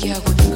지금